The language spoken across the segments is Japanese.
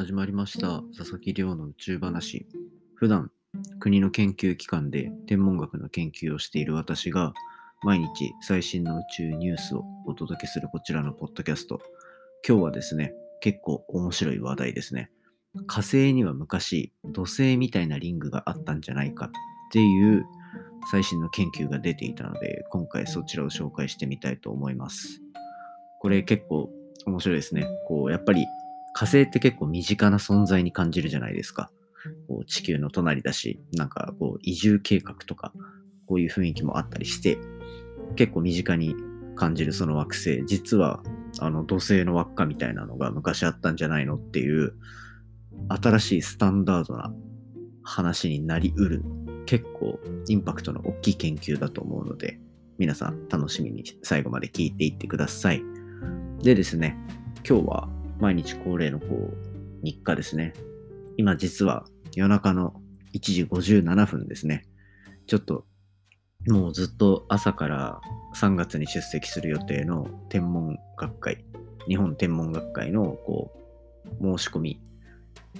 始まりました佐々木亮の宇宙話。普段国の研究機関で天文学の研究をしている私が毎日最新の宇宙ニュースをお届けするこちらのポッドキャスト。今日はですね結構面白い話題ですね。火星には昔土星みたいなリングがあったんじゃないかっていう最新の研究が出ていたので今回そちらを紹介してみたいと思います。これ結構面白いですね。こうやっぱり火星って結構身近な存在に感じるじゃないですか。こう地球の隣だし、なんかこう移住計画とか、こういう雰囲気もあったりして、結構身近に感じるその惑星、実はあの土星の輪っかみたいなのが昔あったんじゃないのっていう、新しいスタンダードな話になりうる、結構インパクトの大きい研究だと思うので、皆さん楽しみに最後まで聞いていってください。でですね、今日は毎日恒例のこう、日課ですね。今実は夜中の1時57分ですね。ちょっと、もうずっと朝から3月に出席する予定の天文学会、日本天文学会のこう、申し込み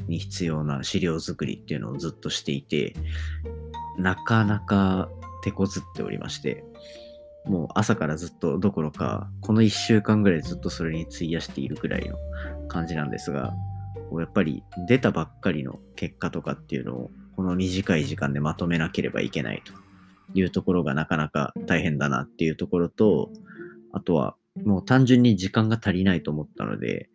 に必要な資料作りっていうのをずっとしていて、なかなか手こずっておりまして、もう朝からずっとどころか、この1週間ぐらいずっとそれに費やしているぐらいの感じなんですが、やっぱり出たばっかりの結果とかっていうのを、この短い時間でまとめなければいけないというところがなかなか大変だなっていうところと、あとはもう単純に時間が足りないと思ったので、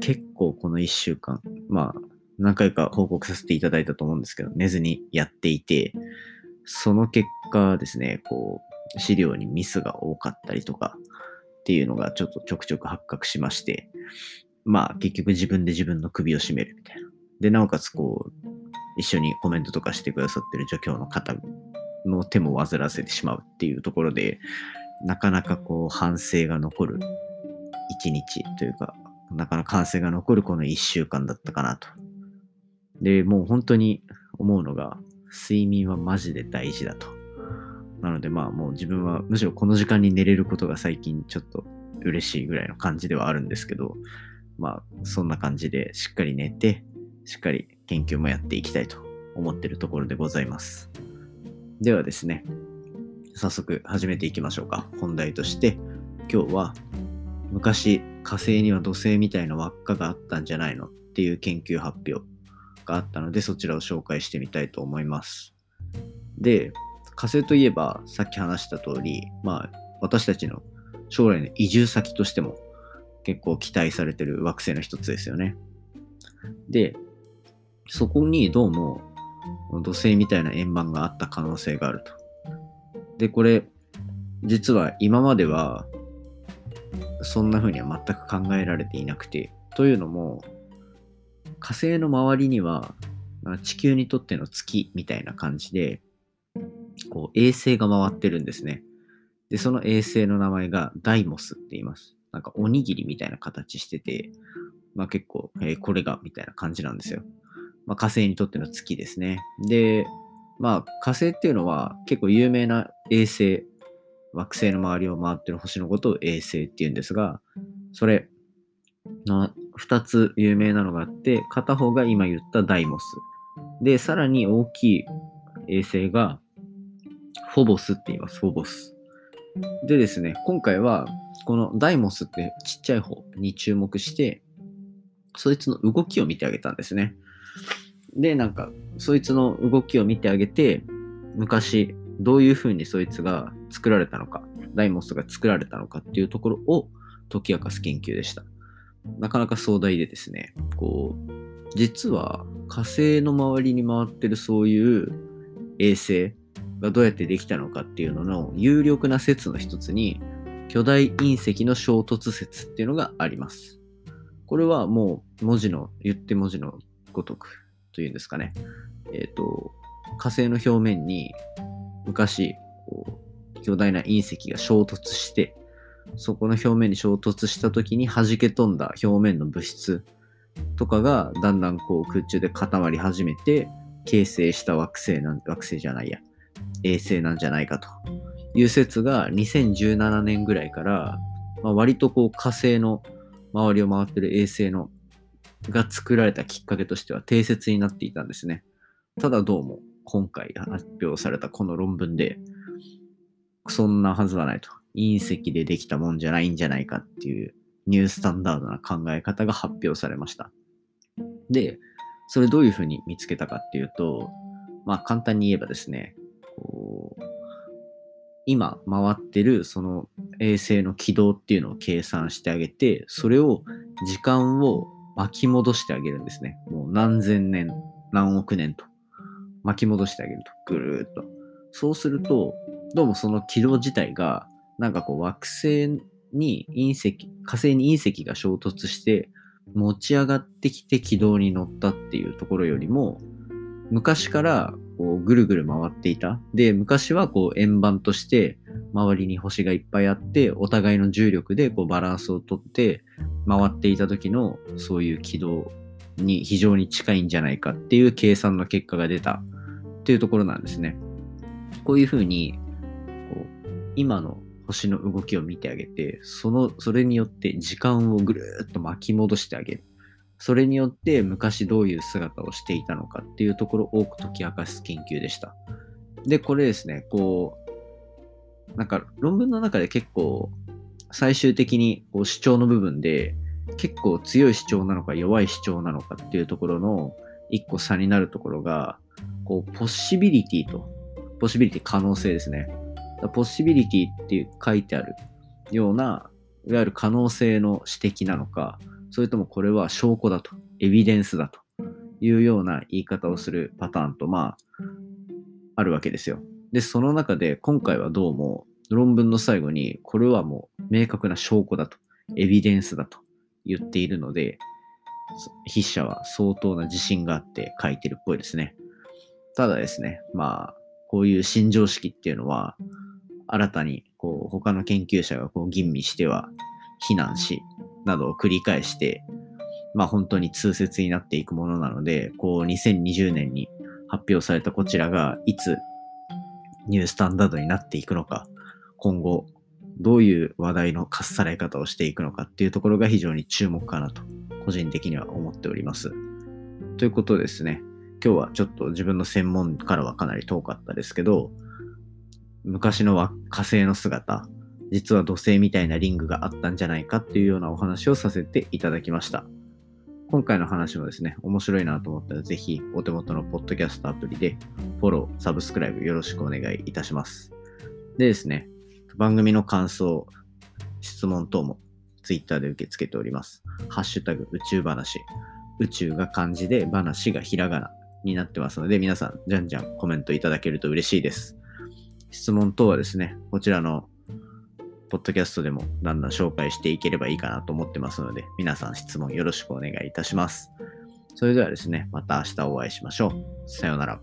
結構この1週間、まあ何回か報告させていただいたと思うんですけど、寝ずにやっていて、その結果ですね、こ、資料にミスが多かったりとかっていうのがちょっとちょくちょく発覚しまして、まあ結局自分で自分の首を絞めるみたいな。で、なおかつこう、一緒にコメントとかしてくださってる助教の方の手も煩わせてしまうっていうところで、なかなかこう反省が残る一日というか、なかなか反省が残るこの一週間だったかなと。で、もう本当に思うのが、睡眠はマジで大事だと。なのでまあもう自分はむしろこの時間に寝れることが最近ちょっと嬉しいぐらいの感じではあるんですけど、まあ、そんな感じでしっかり寝て、しっかり研究もやっていきたいと思ってるところでございます。ではですね、早速始めていきましょうか。本題として、今日は昔火星には土星みたいな輪っかがあったんじゃないのっていう研究発表があったので、そちらを紹介してみたいと思います。で、火星といえば、さっき話した通り、まあ、私たちの将来の移住先としても結構期待されてる惑星の一つですよね。で、そこにどうも土星みたいな円盤があった可能性があると。で、これ、実は今まではそんな風には全く考えられていなくて、というのも、火星の周りには地球にとっての月みたいな感じで、こう衛星が回ってるんですね。で、その衛星の名前がダイモスって言います。なんかおにぎりみたいな形してて、まあ結構、えー、これがみたいな感じなんですよ。まあ火星にとっての月ですね。で、まあ火星っていうのは結構有名な衛星、惑星の周りを回ってる星のことを衛星っていうんですが、それ、2つ有名なのがあって、片方が今言ったダイモス。で、さらに大きい衛星がフォボスって言います、フォボス。でですね、今回はこのダイモスってちっちゃい方に注目して、そいつの動きを見てあげたんですね。で、なんか、そいつの動きを見てあげて、昔、どういうふうにそいつが作られたのか、ダイモスが作られたのかっていうところを解き明かす研究でした。なかなか壮大でですね、こう、実は火星の周りに回ってるそういう衛星がどうやってできたのかっていうのの有力な説の一つに、巨大隕石の衝突説っていうのがあります。これはもう文字の、言って文字のごとくというんですかね。えっ、ー、と、火星の表面に昔、こう巨大な隕石が衝突して、そこの表面に衝突した時に弾け飛んだ表面の物質とかがだんだんこう空中で固まり始めて形成した惑星なん、惑星じゃないや、衛星なんじゃないかという説が2017年ぐらいから、まあ、割とこう火星の周りを回ってる衛星のが作られたきっかけとしては定説になっていたんですね。ただどうも今回発表されたこの論文で、そんなはずはないと。隕石でできたもんじゃないんじゃないかっていうニュースタンダードな考え方が発表されました。で、それどういうふうに見つけたかっていうと、まあ簡単に言えばですね、今回ってるその衛星の軌道っていうのを計算してあげて、それを時間を巻き戻してあげるんですね。もう何千年、何億年と巻き戻してあげると。ぐるーっと。そうすると、どうもその軌道自体が、なんかこう惑星に隕石、火星に隕石が衝突して持ち上がってきて軌道に乗ったっていうところよりも、昔からこうぐるぐる回っていた。で、昔はこう円盤として周りに星がいっぱいあって、お互いの重力でこうバランスをとって回っていた時のそういう軌道に非常に近いんじゃないかっていう計算の結果が出たっていうところなんですね。こういうふうにこう今の星の動きを見てあげて、その、それによって時間をぐるーっと巻き戻してあげる。それによって昔どういう姿をしていたのかっていうところを多く解き明かす研究でした。で、これですね、こう、なんか論文の中で結構最終的にこう主張の部分で結構強い主張なのか弱い主張なのかっていうところの一個差になるところが、こう、ポッシビリティと、ポッシビリティ可能性ですね。ポッシビリティって書いてあるような、いわゆる可能性の指摘なのか、それともこれは証拠だと、エビデンスだというような言い方をするパターンと、まあ、あるわけですよ。で、その中で今回はどうも論文の最後に、これはもう明確な証拠だと、エビデンスだと言っているので、筆者は相当な自信があって書いてるっぽいですね。ただですね、まあ、こういう新常識っていうのは、新たにこう他の研究者がこう吟味しては非難し、などを繰り返して、まあ本当に通説になっていくものなので、こう2020年に発表されたこちらがいつニュースタンダードになっていくのか、今後どういう話題のかっさらい方をしていくのかっていうところが非常に注目かなと個人的には思っております。ということですね。今日はちょっと自分の専門からはかなり遠かったですけど、昔の火星の姿、実は土星みたいなリングがあったんじゃないかっていうようなお話をさせていただきました。今回の話もですね、面白いなと思ったらぜひお手元のポッドキャストアプリでフォロー、サブスクライブよろしくお願いいたします。でですね、番組の感想、質問等も Twitter で受け付けております。ハッシュタグ宇宙話。宇宙が漢字で話がひらがなになってますので、皆さん、じゃんじゃんコメントいただけると嬉しいです。質問等はですね、こちらのポッドキャストでもだんだん紹介していければいいかなと思ってますので、皆さん質問よろしくお願いいたします。それではですね、また明日お会いしましょう。さようなら。